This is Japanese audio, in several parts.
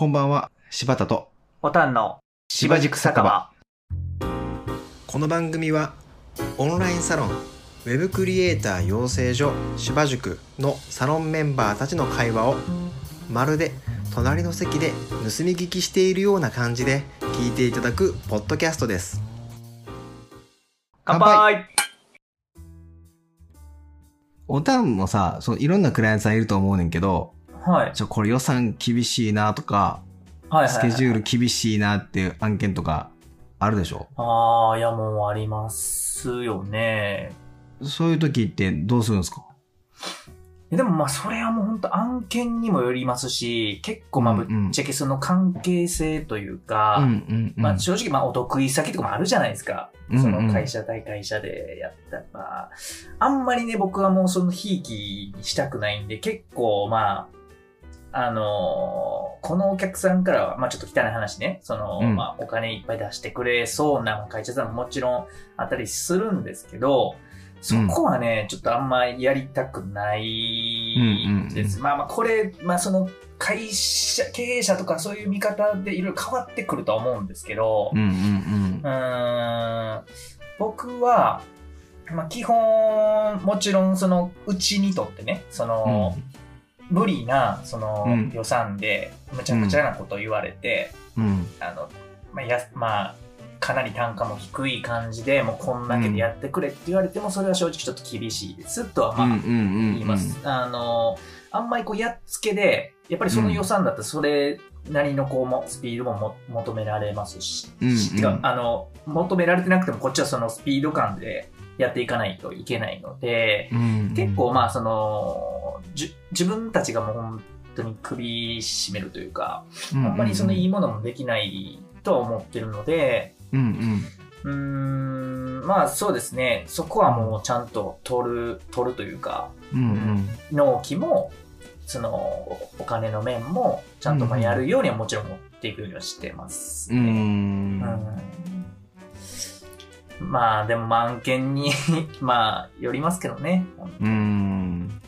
こんばんは、柴田と。ボタンの柴塾酒場。この番組はオンラインサロンウェブクリエイター養成所芝塾のサロンメンバーたちの会話をまるで隣の席で盗み聞きしているような感じで聞いていただくポッドキャストです。乾乾杯。おたんもさそういろんなクライアントさんいると思うねんけどはい。ちょこれ予算厳しいなとかはいはいはい。スケジュール厳しいなっていう案件とかあるでしょ？ああ、いやもうありますよね。そういう時ってどうするんですか？でもまあそれはもう本当案件にもよりますし、結構まあぶっちゃけその関係性というか、うんうんうんまあ正直まあお得意先とかもあるじゃないですか。うんうんその会社対会社でやったら、まあ、あんまりね僕はもうそのひいきにしたくないんで、結構まあ、あのーこのお客さんからは、まあちょっと汚い話ね、その、うん。まあお金いっぱい出してくれそうな会社さんももちろんあったりするんですけど、そこはね、ちょっとあんまりやりたくないです。まあまあこれ、まあその会社、経営者とかそういう見方でいろいろ変わってくるとは思うんですけど、うんうんうーん。僕は、まあ、基本、もちろん、その、うちにとってね、その、無理な、その、うん。予算で、むちゃくちゃなことを言われて、うん。うん。あの、まあ、や、まあ、かなり単価も低い感じで、もうこんだけでやってくれって言われても、それは正直ちょっと厳しいですとは、まあ、言います。あの、あんまりこう、やっつけで、やっぱりその予算だったらそれなりのこうも、スピードもも求められますし、うんうん。あの、求められてなくてもこっちはそのスピード感でやっていかないといけないので、うん。結構まあその、じ自分たちがもう本当に首絞めるというか、あんまりそのいいものもできないとは思ってるので、うんうん。ん、まあそうですね、そこはもうちゃんと取る、取るというか、うんうん。納期も、その、お金の面も、ちゃんとまあやるようにはもちろん持っていくようにはしてます、うね。ん。うんまあ、でも、まあ案件に、まあ、よりますけどね。うん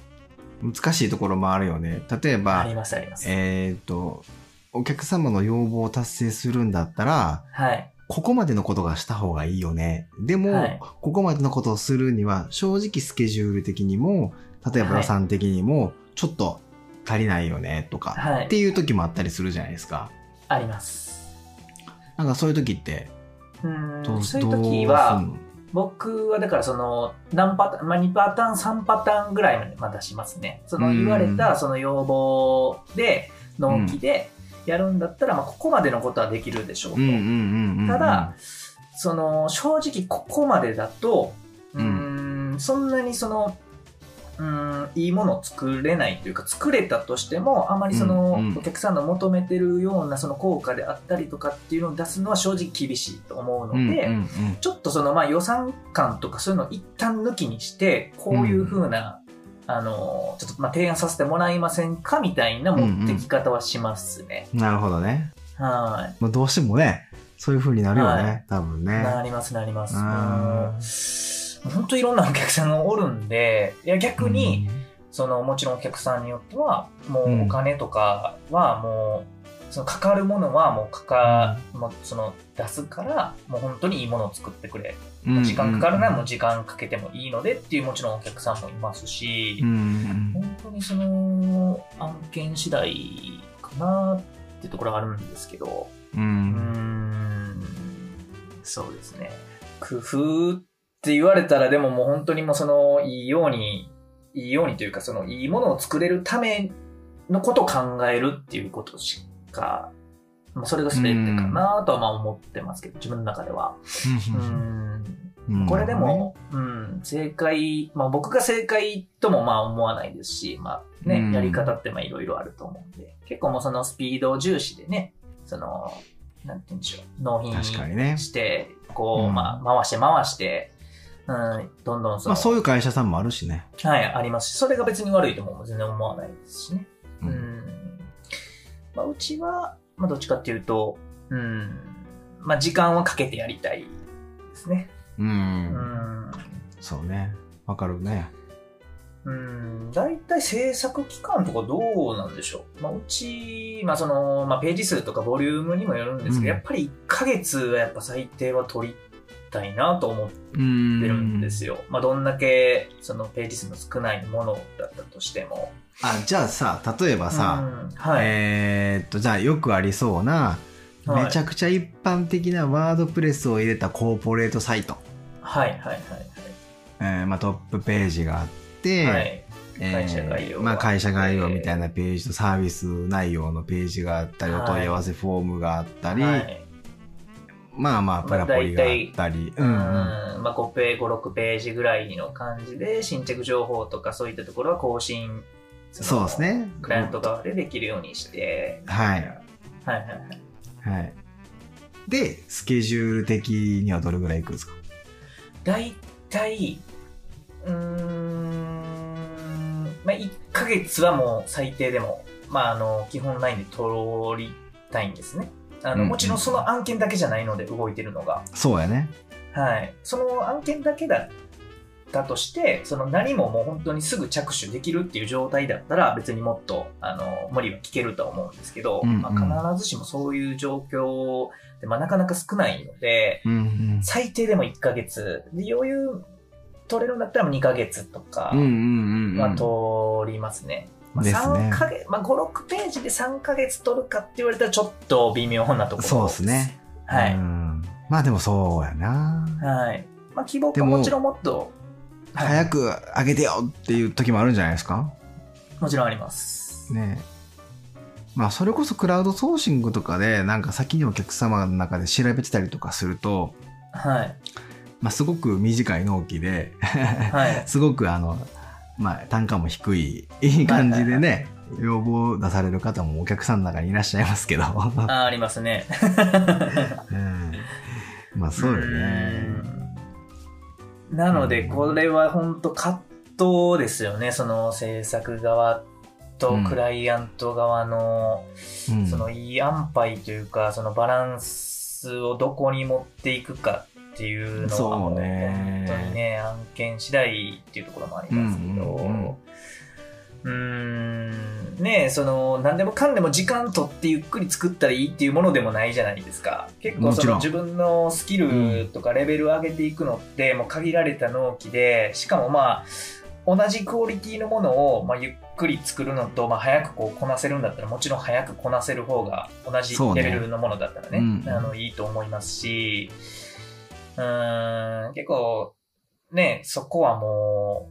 難しいところもあるよね例えあばります、あります。えっとお客様の要望を達成するんだったらはい。ここまでのことがした方がいいよね。でも、はいここまでのことをするには、正直スケジュール的にも、例えば予算的にも、ちょっと足りないよね、とか、はいっていう時もあったりするじゃないですか。あります。なんかそういう時って、うん。そういう時は、の？僕はだからその、何パターン、まあ2パターン、3パターンぐらいまでまあ出しますね。そのうん言われたその要望で、納期でやるんだったら、まあここまでのことはできるでしょうと。ただ、、その、正直ここまでだと、うーん、そんなにその、うーん、いいものを作れないというか、作れたとしても、あまりその、うんうんお客さんの求めてるようなその効果であったりとかっていうのを出すのは正直厳しいと思うので、うんうんちょっとそのまあ予算感とかそういうのを一旦抜きにして、こういう風な、あの、ちょっとまあ提案させてもらえませんかみたいな持ってき方はしますね。うん。なるほどね。はい。まあ、どうしてもね、そういう風になるよね、はい多分ね。なります、なります。本当いろんなお客さんがおるんで、いや逆に、そのもちろんお客さんによっては、もうお金とかはもう、そのかかるものはもうかか、もうその出すから、もう本当にいいものを作ってくれ。うん、時間かかるならもうう時間かけてもいいのでっていうもちろんお客さんもいますし、んうん。本当にその案件次第かなっていうところがあるんですけど、うん。そうですね。工夫って言われたらでももう本当にもうそのいいように、いいようにというかそのいいものを作れるためのことを考えるっていうことしか、まあそれが全てかなとはまあ思ってますけど、自分の中では。うん。うん。これでも、うん、正解、まあ僕が正解ともまあ思わないですし、まあね、うん。やり方ってまあいろいろあると思うんで、結構もうそのスピード重視でね、その、なんて言うんでしょう、納品確かにね。して、こう、うん。まあ回して回して、うん、どんどんその、まあそういう会社さんもあるしね。はい、ありますし、それが別に悪いとも全然思わないですしね。ううんん。まあうちは、まあどっちかっていうと、うん、まあ時間はかけてやりたいですね。うん。うん。そうね。わかるね。うん、大体制作期間とかどうなんでしょう。まあ、うち、まあその、まあページ数とかボリュームにもよるんですけど、うんやっぱり1ヶ月はやっぱ最低は取りたいなと思ってうんるんですよ。まあどんだけそのページ数の少ないものだったとしても。あ、じゃあさ、例えばさ、うんはい。えーっと、じゃあよくありそうな、はいめちゃくちゃ一般的なワードプレスを入れたコーポレートサイト。はいはいはいえーまあ、トップページがあって、はい。会社概要がまあ、会社概要みたいなページとサービス内容のページがあったり、はいお問い合わせフォームがあったり、はいまあまあ、プラポリがあったり、ううんんうんまあ5ページ、5、6ページぐらいの感じで、新着情報とかそういったところは更新、のそうです。ね。クライアント側でできるようにして、はい。はいはいはい。はい。で、スケジュール的にはどれぐらいいくんですか？大体、うーん、まあ1ヶ月はもう最低でも、まああの、基本ラインで取りたいんですね。あの、うんもちろんその案件だけじゃないので動いてるのが。そうやね。はい。その案件だけだったとして、その何ももう本当にすぐ着手できるっていう状態だったら別にもっと、あの、無理は聞けるとは思うんですけど、うんうんまあ、必ずしもそういう状況で、まあ、なかなか少ないので、うんうん。最低でも1ヶ月、で余裕取れるんだったら2ヶ月とかうんうんうんうん。まあ、ですね3ヶ月、まあ、5、6ページで3ヶ月取るかって言われたらちょっと微妙なところそうですね。はい。うんまあでもそうやな。はい。まあ、希望かもちろんもっと、はい早く上げてよっていう時もあるんじゃないですか？もちろんあります。ねまあそれこそクラウドソーシングとかでなんか先にお客様の中で調べてたりとかすると、はい。まあすごく短い納期で、はい。すごくあの、まあ単価も低い、いい感じでね、要望を出される方もお客さんの中にいらっしゃいますけど。あありますね。うんまあそうよね。うんなので、うんこれは本当葛藤ですよね。その制作側とクライアント側の、うんそのいい安牌というか、そのバランスをどこに持っていくかっていうのはね本当にね、案件次第っていうところもありますけど、うんうんねえ、その、何でもかんでも時間取ってゆっくり作ったらいいっていうものでもないじゃないですか。結構その自分のスキルとかレベルを上げていくのって、もう限られた納期で、しかもまあ、同じクオリティのものを、まあ、ゆっくり作るのと、まあ、早くこうこなせるんだったら、もちろん早くこなせる方が、同じレベルのものだったらね、うんあのいいと思いますし、うーん、結構、ね、そこはも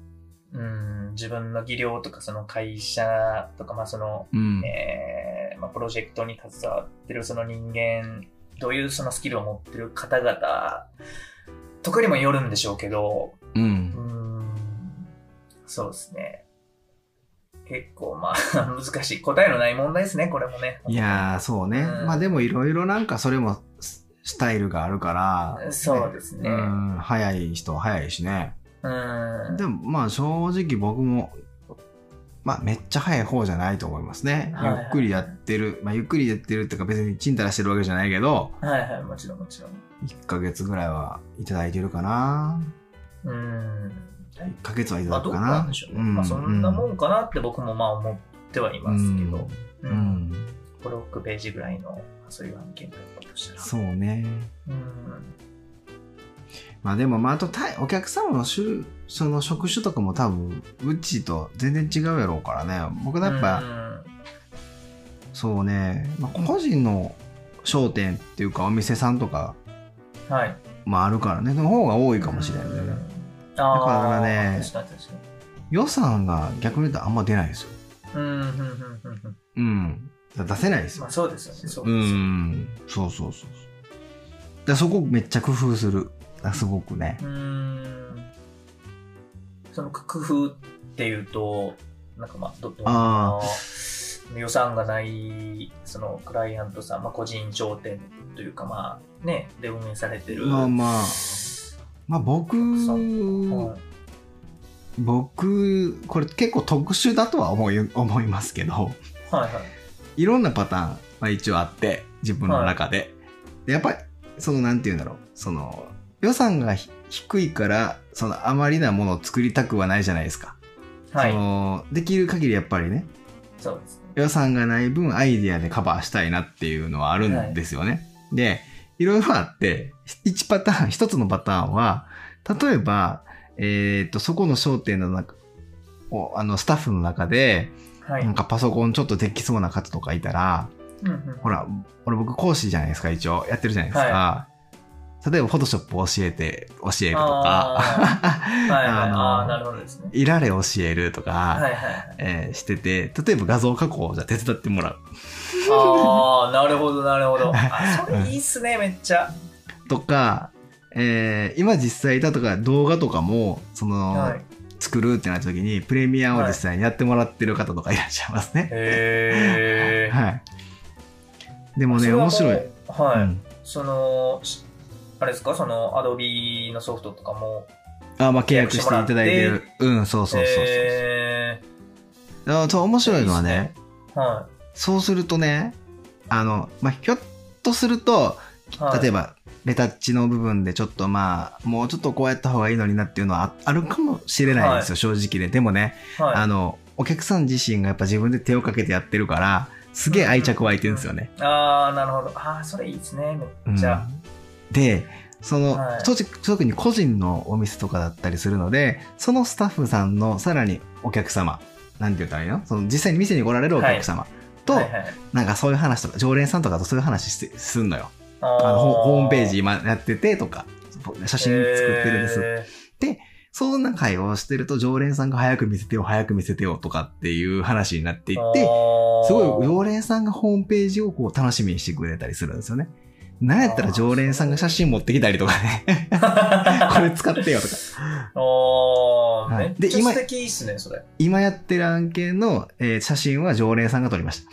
う、うん、自分の技量とか、その会社とか、まあその、うん。えーまあ、プロジェクトに携わってるその人間、どういうそのスキルを持ってる方々とかにもよるんでしょうけど、う。うんん、そうですね。結構まあ 難しい。答えのない問題ですね、これもね。いやー、そうね。うんまあでもいろいろなんかそれもススタイルがあるから。そうですね。うん、早い人は早いしね。うん。でもまあ正直僕も、まあめっちゃ早い方じゃないと思いますね。はいはいゆっくりやってる。まあゆっくりやってるっていうか別にチンタラしてるわけじゃないけど、はいはい、もちろんもちろん。1ヶ月ぐらいはいただいてるかな。うん。1ヶ月はいたまあどうだくかな。なんでしょうね。まあそんなもんかなって僕もまあ思ってはいますけど。ううんん。5、6ページぐらいのそういう案件としたら。そうね。うん。まあでもまああとたいお客様の種その職種とかも多分うちと全然違うやろうからね。僕やっぱ、うんそうね、まあ、個人の商店っていうかお店さんとかはい。もあるからね、その方が多いかもしれないね。だかからね予算が逆に言うとあんま出ないですよ。に。うん、うん、出せないですよまあ。そうですよね。そううですよね。ん。そうそうそう。だそこめっちゃ工夫する。すごくね。うーん。その工夫っていうと、なんかまあ、ど、予算がない、そのクライアントさん、まあ個人商店というかまあね、で運営されてる。まあまあ、まあ僕、はい僕、これ結構特殊だとは思い思いますけど、はいはい。いろんなパターン、まあ、一応あって、自分の中で。でやっぱり、その、なんて言うんだろう、その、予算がひ低いから、その、あまりなものを作りたくはないじゃないですか。はいそ。のできる限りやっぱりねそうですね。予算がない分アイディアでカバーしたいなっていうのはあるんですよね。で、いろいろあって、1パターン、1つのパターンは、例えば、えっ、と、そこの商店の中、おあの、スタッフの中で、はい。なんかパソコンちょっとできそうな方とかいたら、うんうんほら、俺僕講師じゃないですか、一応。やってるじゃないですか。例えば、フォトショップ教えて、教えるとか、はいはい。あの。いられ教えるとか、はいはいはい。えーしてて、例えば画像加工をじゃあ手伝ってもらう。ああ、なるほどなるほど。あ、それいいっすね、めっちゃ。とか、えー今実際だとか動画とかも、その、はい。作るってなった時に、プレミアを実際にやってもらってる方とかいらっしゃいますね。へえ。はい。でもね、面白い。。はい。うんその、しあれですか、その、アドビのソフトとかも。あ、まあ、契約していただいてる。うん、そうそうそうそう。へあそう面白いのはねいいっすーはそうするとね、あの、まあ、ひょっとすると、い。はい例えば、レタッチの部分でちょっとまあ、もうちょっとこうやった方がいいのになっていうのはああるかもしれないですよ、正直で。でもね、はい。あの、お客さん自身がやっぱ自分で手をかけてやってるから、すげえ愛着湧いてるんですよね。ああ、なるほど。ああ、それいいですね、めっちゃ。うんで、その、はい特に個人のお店とかだったりするので、そのスタッフさんのさらにお客様、なんて言ったらいいの？その実際に店に来られるお客様と、はいはい。なんかそういう話とか、常連さんとかとそういう話してすんのよ。ああのホホームページジ今やっててとか、写真作ってるんです。す。そんな会話をしてると、常連さんが早く見せてよ、早く見せてよとかっていう話になっていって、すごい常連さんがホームページをこう楽しみにしてくれたりするんですよね。なんやったら常連さんが写真持ってきたりとかね、これ使ってよとか。おー、はいで今素敵っすね、それ。今やってる案件の、えー写真は常連さんが撮りまし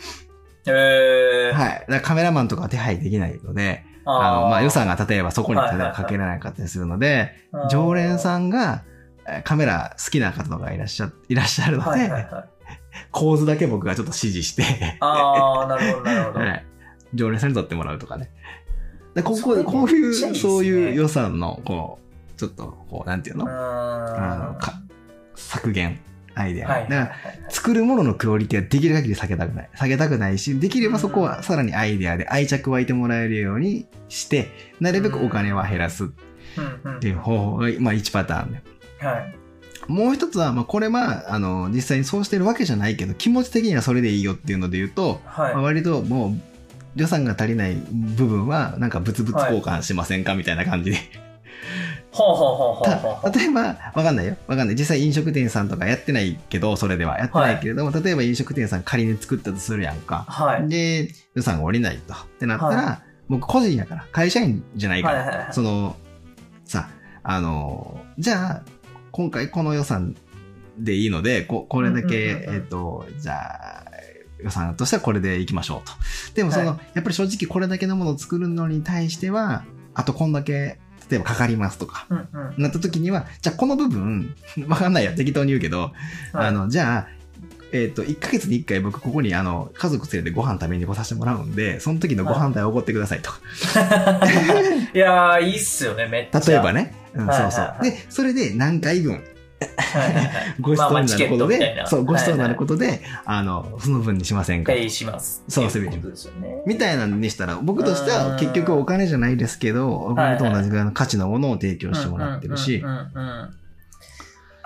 へ。はい。カメラマンとかは手配できないので、ああの、まあ予さ算が例えばそこにはいはいはいかけられなかったりするので、常連さんがえーカメラ好きな方とかいらっしゃ、いらっしゃるので、はいはいはい。構図だけ僕がちょっと指示して、ああ、なるほど、なるほど。はい。常連さんに撮ってもらうとかね。でこここういう、ねそういう予算の、こう、ちょっと、こう、なんていうの？ああのか削減、アイデア。はいはいはいだから、作るもののクオリティはできる限り下げたくない。下げたくないし、できればそこはさらにアイデアで愛着湧いてもらえるようにして、なるべくお金は減らすっていう方法が、まあ1パターンね。はい。もう一つは、まあこれは、あの、実際にそうしてるわけじゃないけど、気持ち的にはそれでいいよっていうので言うと、はいまあ。割ともう、予算が足りない部分は、なんか物々交換しませんかみたいな感じで。ほう例えば、わかんないよ。わかんない。実際飲食店さんとかやってないけど、それでは。やってないけれども、例えば飲食店さん仮に作ったとするやんか。はい。で、予算が下りないと。ってなったら、は僕個人やから、会社員じゃないから、はいはいはいその、さ、あの、じゃあ、今回この予算でいいので、ここれだけ、うんうんうんうんえっ、と、じゃあ、予算としてはこれでいきましょうと。でもその、はやっぱり正直これだけのものを作るのに対しては、あとこんだけ、例えばかかりますとか、うんうん。なった時には、じゃあこの部分、わかんないや、適当に言うけど、はいあの、じゃあ、えっ、と、1ヶ月に1回僕ここにあの、家族連れてご飯食べに来させてもらうんで、その時のご飯代をおごってくださいとか。いやー、いいっすよね、めっちゃ。例えばね。うん、はいそうそうはい。はいで、それで何回分、ご馳走になることで、そう、ご馳走になるはことで、あの、その分にしませんか。ペイします。そうっていうことですよね。みたいなのにしたら、僕としては結局お金じゃないですけど、お金と同じぐらいの価値のものを提供してもらってるし。うん、うんうんうん。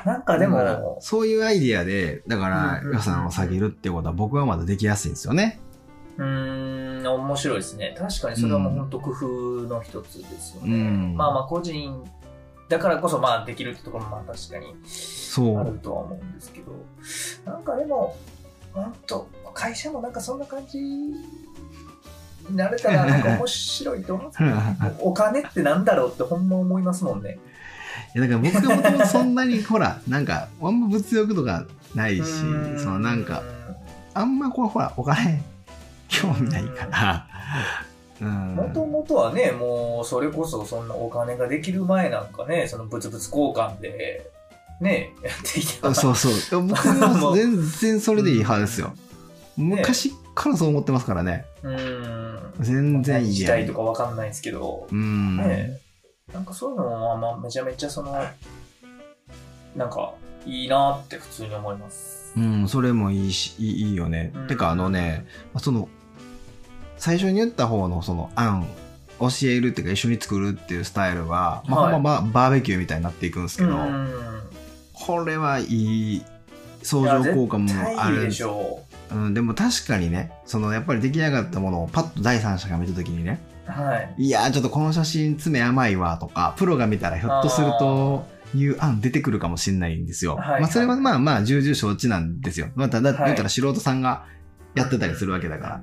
なんかでも、そういうアイディアで、だからうんうんうん。予算を下げるってことは僕はまだできやすいんですよね。うーん、面白いですね。確かにそれはもう本当工夫の一つですよね。うん。まあまあ個人だからこそまあできるってところもまあ確かにそう。あるとは思うんですけど、なんかでも、本当会社もなんかそんな感じになれたらなんか面白いと思うんですけど、お金ってなんだろうってほんま思いますもんね。いやだから僕がもともとそんなに、ほら、なんか、あんま物欲とかないし、そのなんか、、あんまこう、ほら、お金、興味ないから、うん。もともとはね、もうそれこそそんなお金ができる前なんかね、その物々交換で、ね、やっていたそうそう。僕 も全然それでいい派ですよ。昔からそう思ってますからね。うん。全然いい時や代とかわかんないんですけど、うん。ねなんかそういうのもまあまあめちゃめちゃその、なんかいいなって普通に思います。うん、それもいいし、いいよね。うんてか、あのね、まあその、最初に言った方のその案、教えるっていうか一緒に作るっていうスタイルは、まあ、はいほんまババーベキューみたいになっていくんですけど、うんこれはいい相乗効果もあるんですしょうん、でも確かにね、そのやっぱり出来上がったものをパッと第三者が見たときにね、う。はい。いやーちょっとこの写真爪甘いわとか、プロが見たらひょっとすると、いう案出てくるかもしれないんですよ。はいまあそれはまあまあ重々承知なんですよ。まあただ、はい言ったら素人さんがやってたりするわけだから。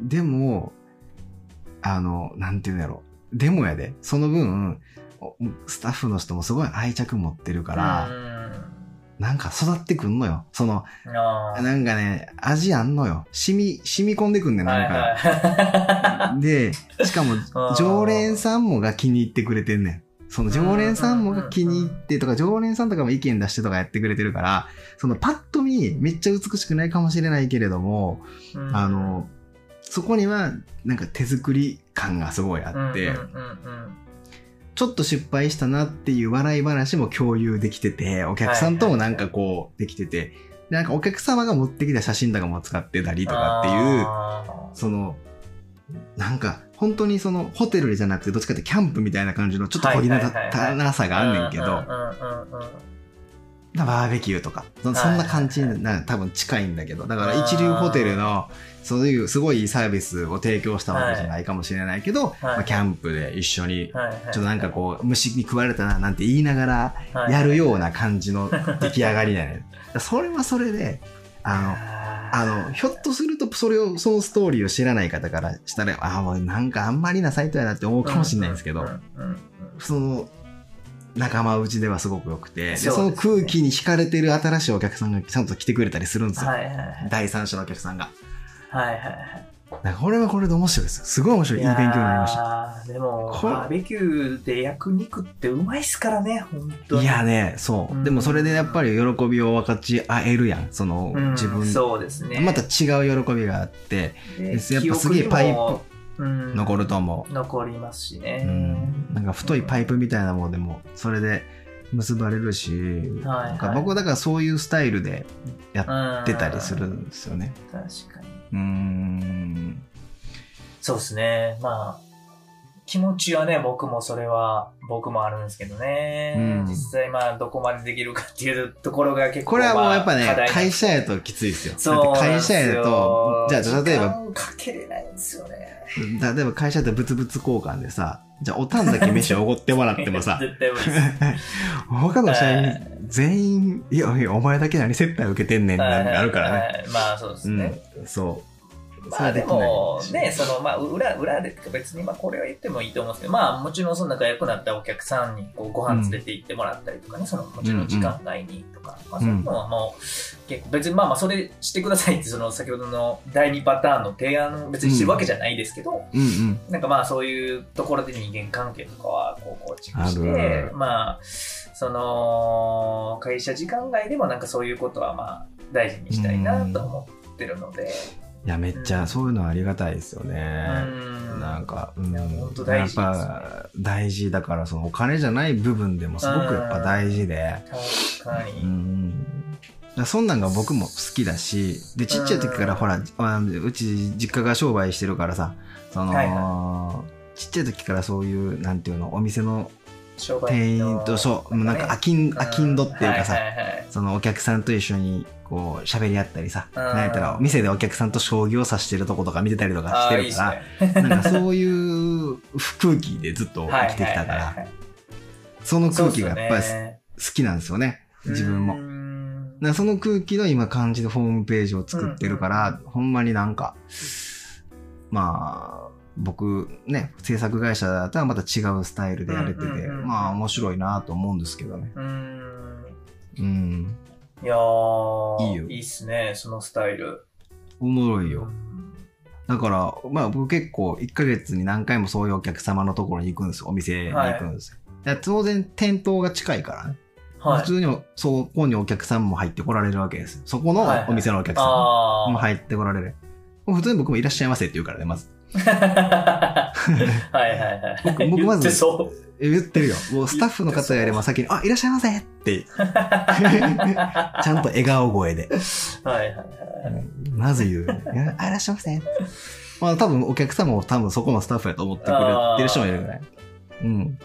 でも、あの、なんていうんだろう。でもやで、その分、おスタッフの人もすごい愛着持ってるから、うんなんか育ってくんのよ。その、なんかね、味あんのよ。染み、染み込んでくんねん、なんか。はいはいで、しかも常連さんもが気に入ってくれてんねん。その常連さんもが気に入ってとか、常連さんとかも意見出してとかやってくれてるから、そのパッと見、めっちゃ美しくないかもしれないけれども、うんあの、そこには、なんか手作り感がすごいあって、ちょっと失敗したなっていう笑い話も共有できてて、お客さんともなんかこう、できてて、でなんかお客様が持ってきた写真とかも使ってたりとかっていう、あその、なんか、本当にその、ホテルじゃなくて、どっちかってキャンプみたいな感じの、ちょっと小気なさがあんねんけど、バーベキューとか、そそんな感じにな多分近いんだけど、だから一流ホテルの、そういうすごいいいサービスを提供したわけじゃないかもしれないけど、まあキャンプで一緒に、はい。はい。ちょっとなんかこう、虫に食われたななんて言いながら、はい。やるような感じの出来上がりだよね。それはそれで、あの、あの、ひょっとすると、それを、そのストーリーを知らない方からしたら、ああ、もうなんかあんまりなサイトやなって思うかもしれないんですけど、その、仲間内ではすごく良くて、でそねその空気に惹かれてる新しいお客さんがちゃんと来てくれたりするんですよ。はいはいはい第三者のお客さんが。はいはいはいなんかこれはこれで面白いです。すごい面白い。いい勉強になりました。でも、バーベキューで焼く肉ってうまいっすからね、本当に。いやね、そうう。んでもそれでやっぱり喜びを分かち合えるやん。その、うん、自分、そうですね。また違う喜びがあって、でやっぱすげえパイプ残ると思う。残りますしね。うん、なんか太いパイプみたいなものでもそれで結ばれるし、はいなんか僕はだからそういうスタイルでやうんってたりするんですよね。確かに。うーん。そうですね。まあ、気持ちはね、僕もそれは、僕もあるんですけどね。うん実際まあ、どこまでできるかっていうところが結構、これはもうやっぱね会社やときついですよ。そう会社やと、じゃあ例えば、かけれないんですよね。例えば会社で物々交換でさ、じゃあおたんだけ飯おごってもらってもさ、絶対無理です。他の社員はい全員、いやいや、お前だけ何接待受けてんねんなんかあるからね。はいまあ、そうですね。うん、そう。まあでもね、そのまあ裏、裏で別にまあこれは言ってもいいと思うんですけど、まあもちろんその仲良くなったお客さんにこうご飯連れて行ってもらったりとかね、そのもちろん時間外にとか、まあそういうのはもう結構別にまあまあそれしてくださいってその先ほどの第2パターンの提案を別にしてるわけじゃないですけど、うんうん。なんかまあそういうところで人間関係とかはこう構築しあてる、まあ、その会社時間外でもなんかそういうことはまあ大事にしたいなと思ってるので、いや、めっちゃそういうのありがたいですよね。うん。なんか、うん、や本当大事ね。やっぱ大事だから、そのお金じゃない部分でもすごくやっぱ大事で、確かに。うん。そんなんが僕も好きだし、で、ちっちゃい時からほら、あうち実家が商売してるからさ、その、はいちっちゃい時からそういう、なんていうの、お店の店の員と、そう、なんか、ね。あきん、あきんどっていうかさ、はいはいはい。そのお客さんと一緒にこう喋り合ったりさ、うん。なんやったら店でお客さんと将棋を指してるとことか見てたりとかしてるかあーいいね。ら、なんかそういう空気でずっと生きてきたから、その空気がやっぱりそうっ好きなんですよね、自分も。うーん。だからその空気の今感じでホームページを作ってるから、ほんまになんか、まあ、僕ね、制作会社だったらまた違うスタイルでやれてて、うんうんうんうん。まあ面白いなと思うんですけどね。うーん。うん。いやーいいよいいっすね、そのスタイル。おもろいよ。だから、まあ僕結構1ヶ月に何回もそういうお客様のところに行くんですよ。お店に行くんですよ。いや当然店頭が近いからね。はい。普通にそこにお客さんも入ってこられるわけですよ。そこのはいはいお店のお客さんも入ってこられる。もう普通に僕もいらっしゃいませって言うからね、まず。はいはいはい。僕僕まず言ってるよ。もうスタッフの方よりも先に、あ、いらっしゃいませって。ちゃんと笑顔声で。はいはいはい。まず言う。あ、いらっしゃいませ。まあ多分お客様も多分そこのスタッフやと思ってくれてる人もいるぐらい。うん。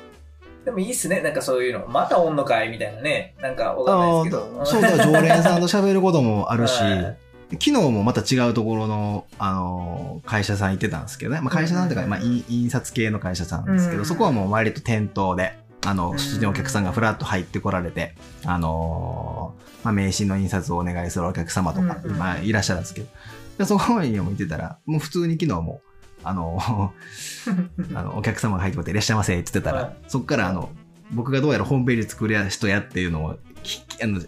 でもいいっすね。なんかそういうの。またおんのかいみたいなね。なんかわかんああないですけど。そうだ、常連さんと喋ることもあるし、はい昨日もまた違うところの、あのー会社さん行ってたんですけどね。まあ、会社さんというか、うんまあ、印印刷系の会社さんですけど、うんそこはもう割と店頭で、あの、うん普通にお客さんがフラッと入ってこられて、あのーまあ、名刺の印刷をお願いするお客様とか、うんまあ、いらっしゃるんですけど、でそこにも行ってたら、もう普通に昨日も、あのー あの、お客様が入ってこっていらっしゃいませって言ってたら、はい。そこからあの、僕がどうやらホームページ作る人やっていうのを、きあの、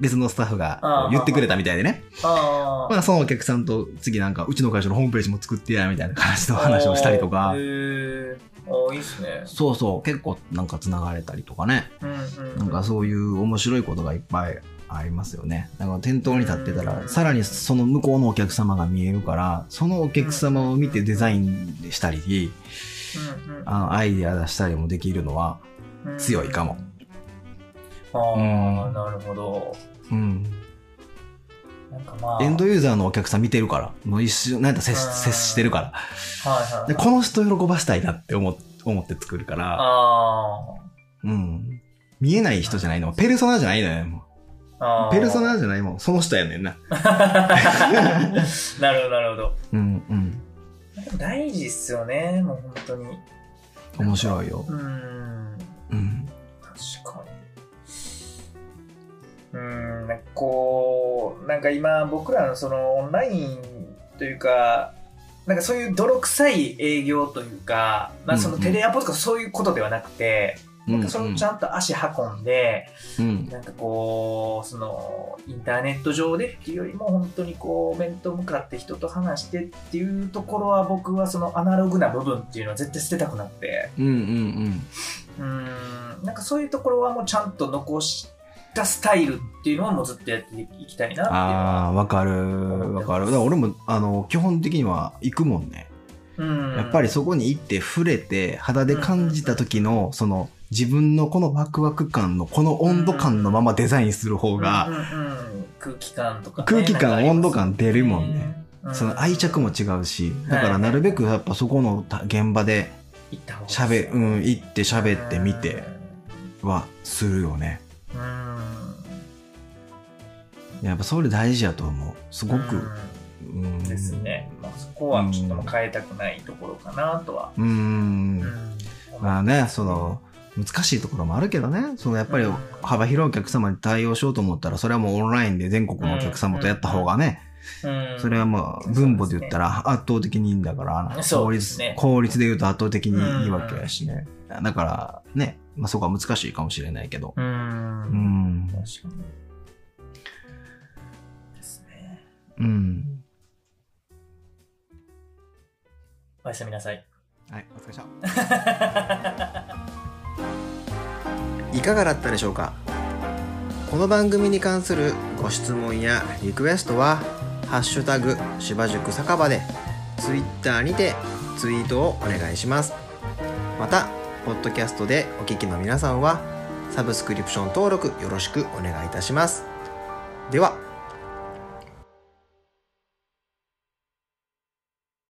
別のスタッフが言ってくれたみたいでね。あまあそのお客さんと次なんか、うちの会社のホームページも作ってや、みたいな感じの話をしたりとかああ、いいっすね。そうそう、結構なんか繋がれたりとかね。うんうん。なんかそういう面白いことがいっぱいありますよね。だから店頭に立ってたら、うんさらにその向こうのお客様が見えるから、そのお客様を見てデザインしたり、うんうんあのアイデア出したりもできるのは、強いかも。ああ、うんなるほど。うん。なんかまあ。エンドユーザーのお客さん見てるから、もう一瞬、なんか接うん接してるから。はいはいはい。で、この人喜ばしたいなって思思って作るから、あうん。見えない人じゃないの。ペルソナじゃないのよ。もあ。ああ。うペルソナじゃないもん。その人やねんな。なるほど、なるほど。うんうん。でも大事っすよね、もう本当に。面白いよ。うーん。うん。確かに。うーん、なんかこう、なんか今僕らのそのオンラインというか、なんかそういう泥臭い営業というか、まあそのテレアポとかそういうことではなくて、なんかそのちゃんと足運んで、うん。なんかこう、その、インターネット上でっていうよりも、本当にこう、面と向かって人と話してっていうところは、僕はそのアナログな部分っていうのは絶対捨てたくなって、うんうんうーん、なんかそういうところはもうちゃんと残したスタイルっていうのはもうずっとやっていきたいなってあは。あ、わかる。わかる。だから俺も、あの、基本的には行くもんね。うん、やっぱりそこに行って触れて、肌で感じた時の、その、自分のこのワクワク感の、この温度感のままデザインする方うんが、空気感とか、ね、空気感温度感出るもんね。うんその愛着も違うし、だかはいらなるべくやっぱそこのた現場で行った方がいい喋、うん、行って喋ってみてはするよね。やっぱそれ大事やと思う。すごく。うんうんですね。まあ、そこはちょっともう変えたくないところかなとは。うーん。うんまあね、その、難しいところもあるけどね、そのやっぱりうん幅広いお客様に対応しようと思ったら、それはもうオンラインで全国のお客様とやった方がね、うんそれはまあ分母で言ったら圧倒的にいいんだから、効率効率で言うと圧倒的にいいわけやしね。だからね、まあそこは難しいかもしれないけど。う。うんん。確かに。うん。おやすみなさい。はい、お疲れ様。いかがだったでしょうか？この番組に関するご質問やリクエストは「ハッシュタグ芝塾酒場」で Twitter にてツイートをお願いしますまたポッドキャストでお聞きの皆さんはサブスクリプション登録よろしくお願いいたしますでは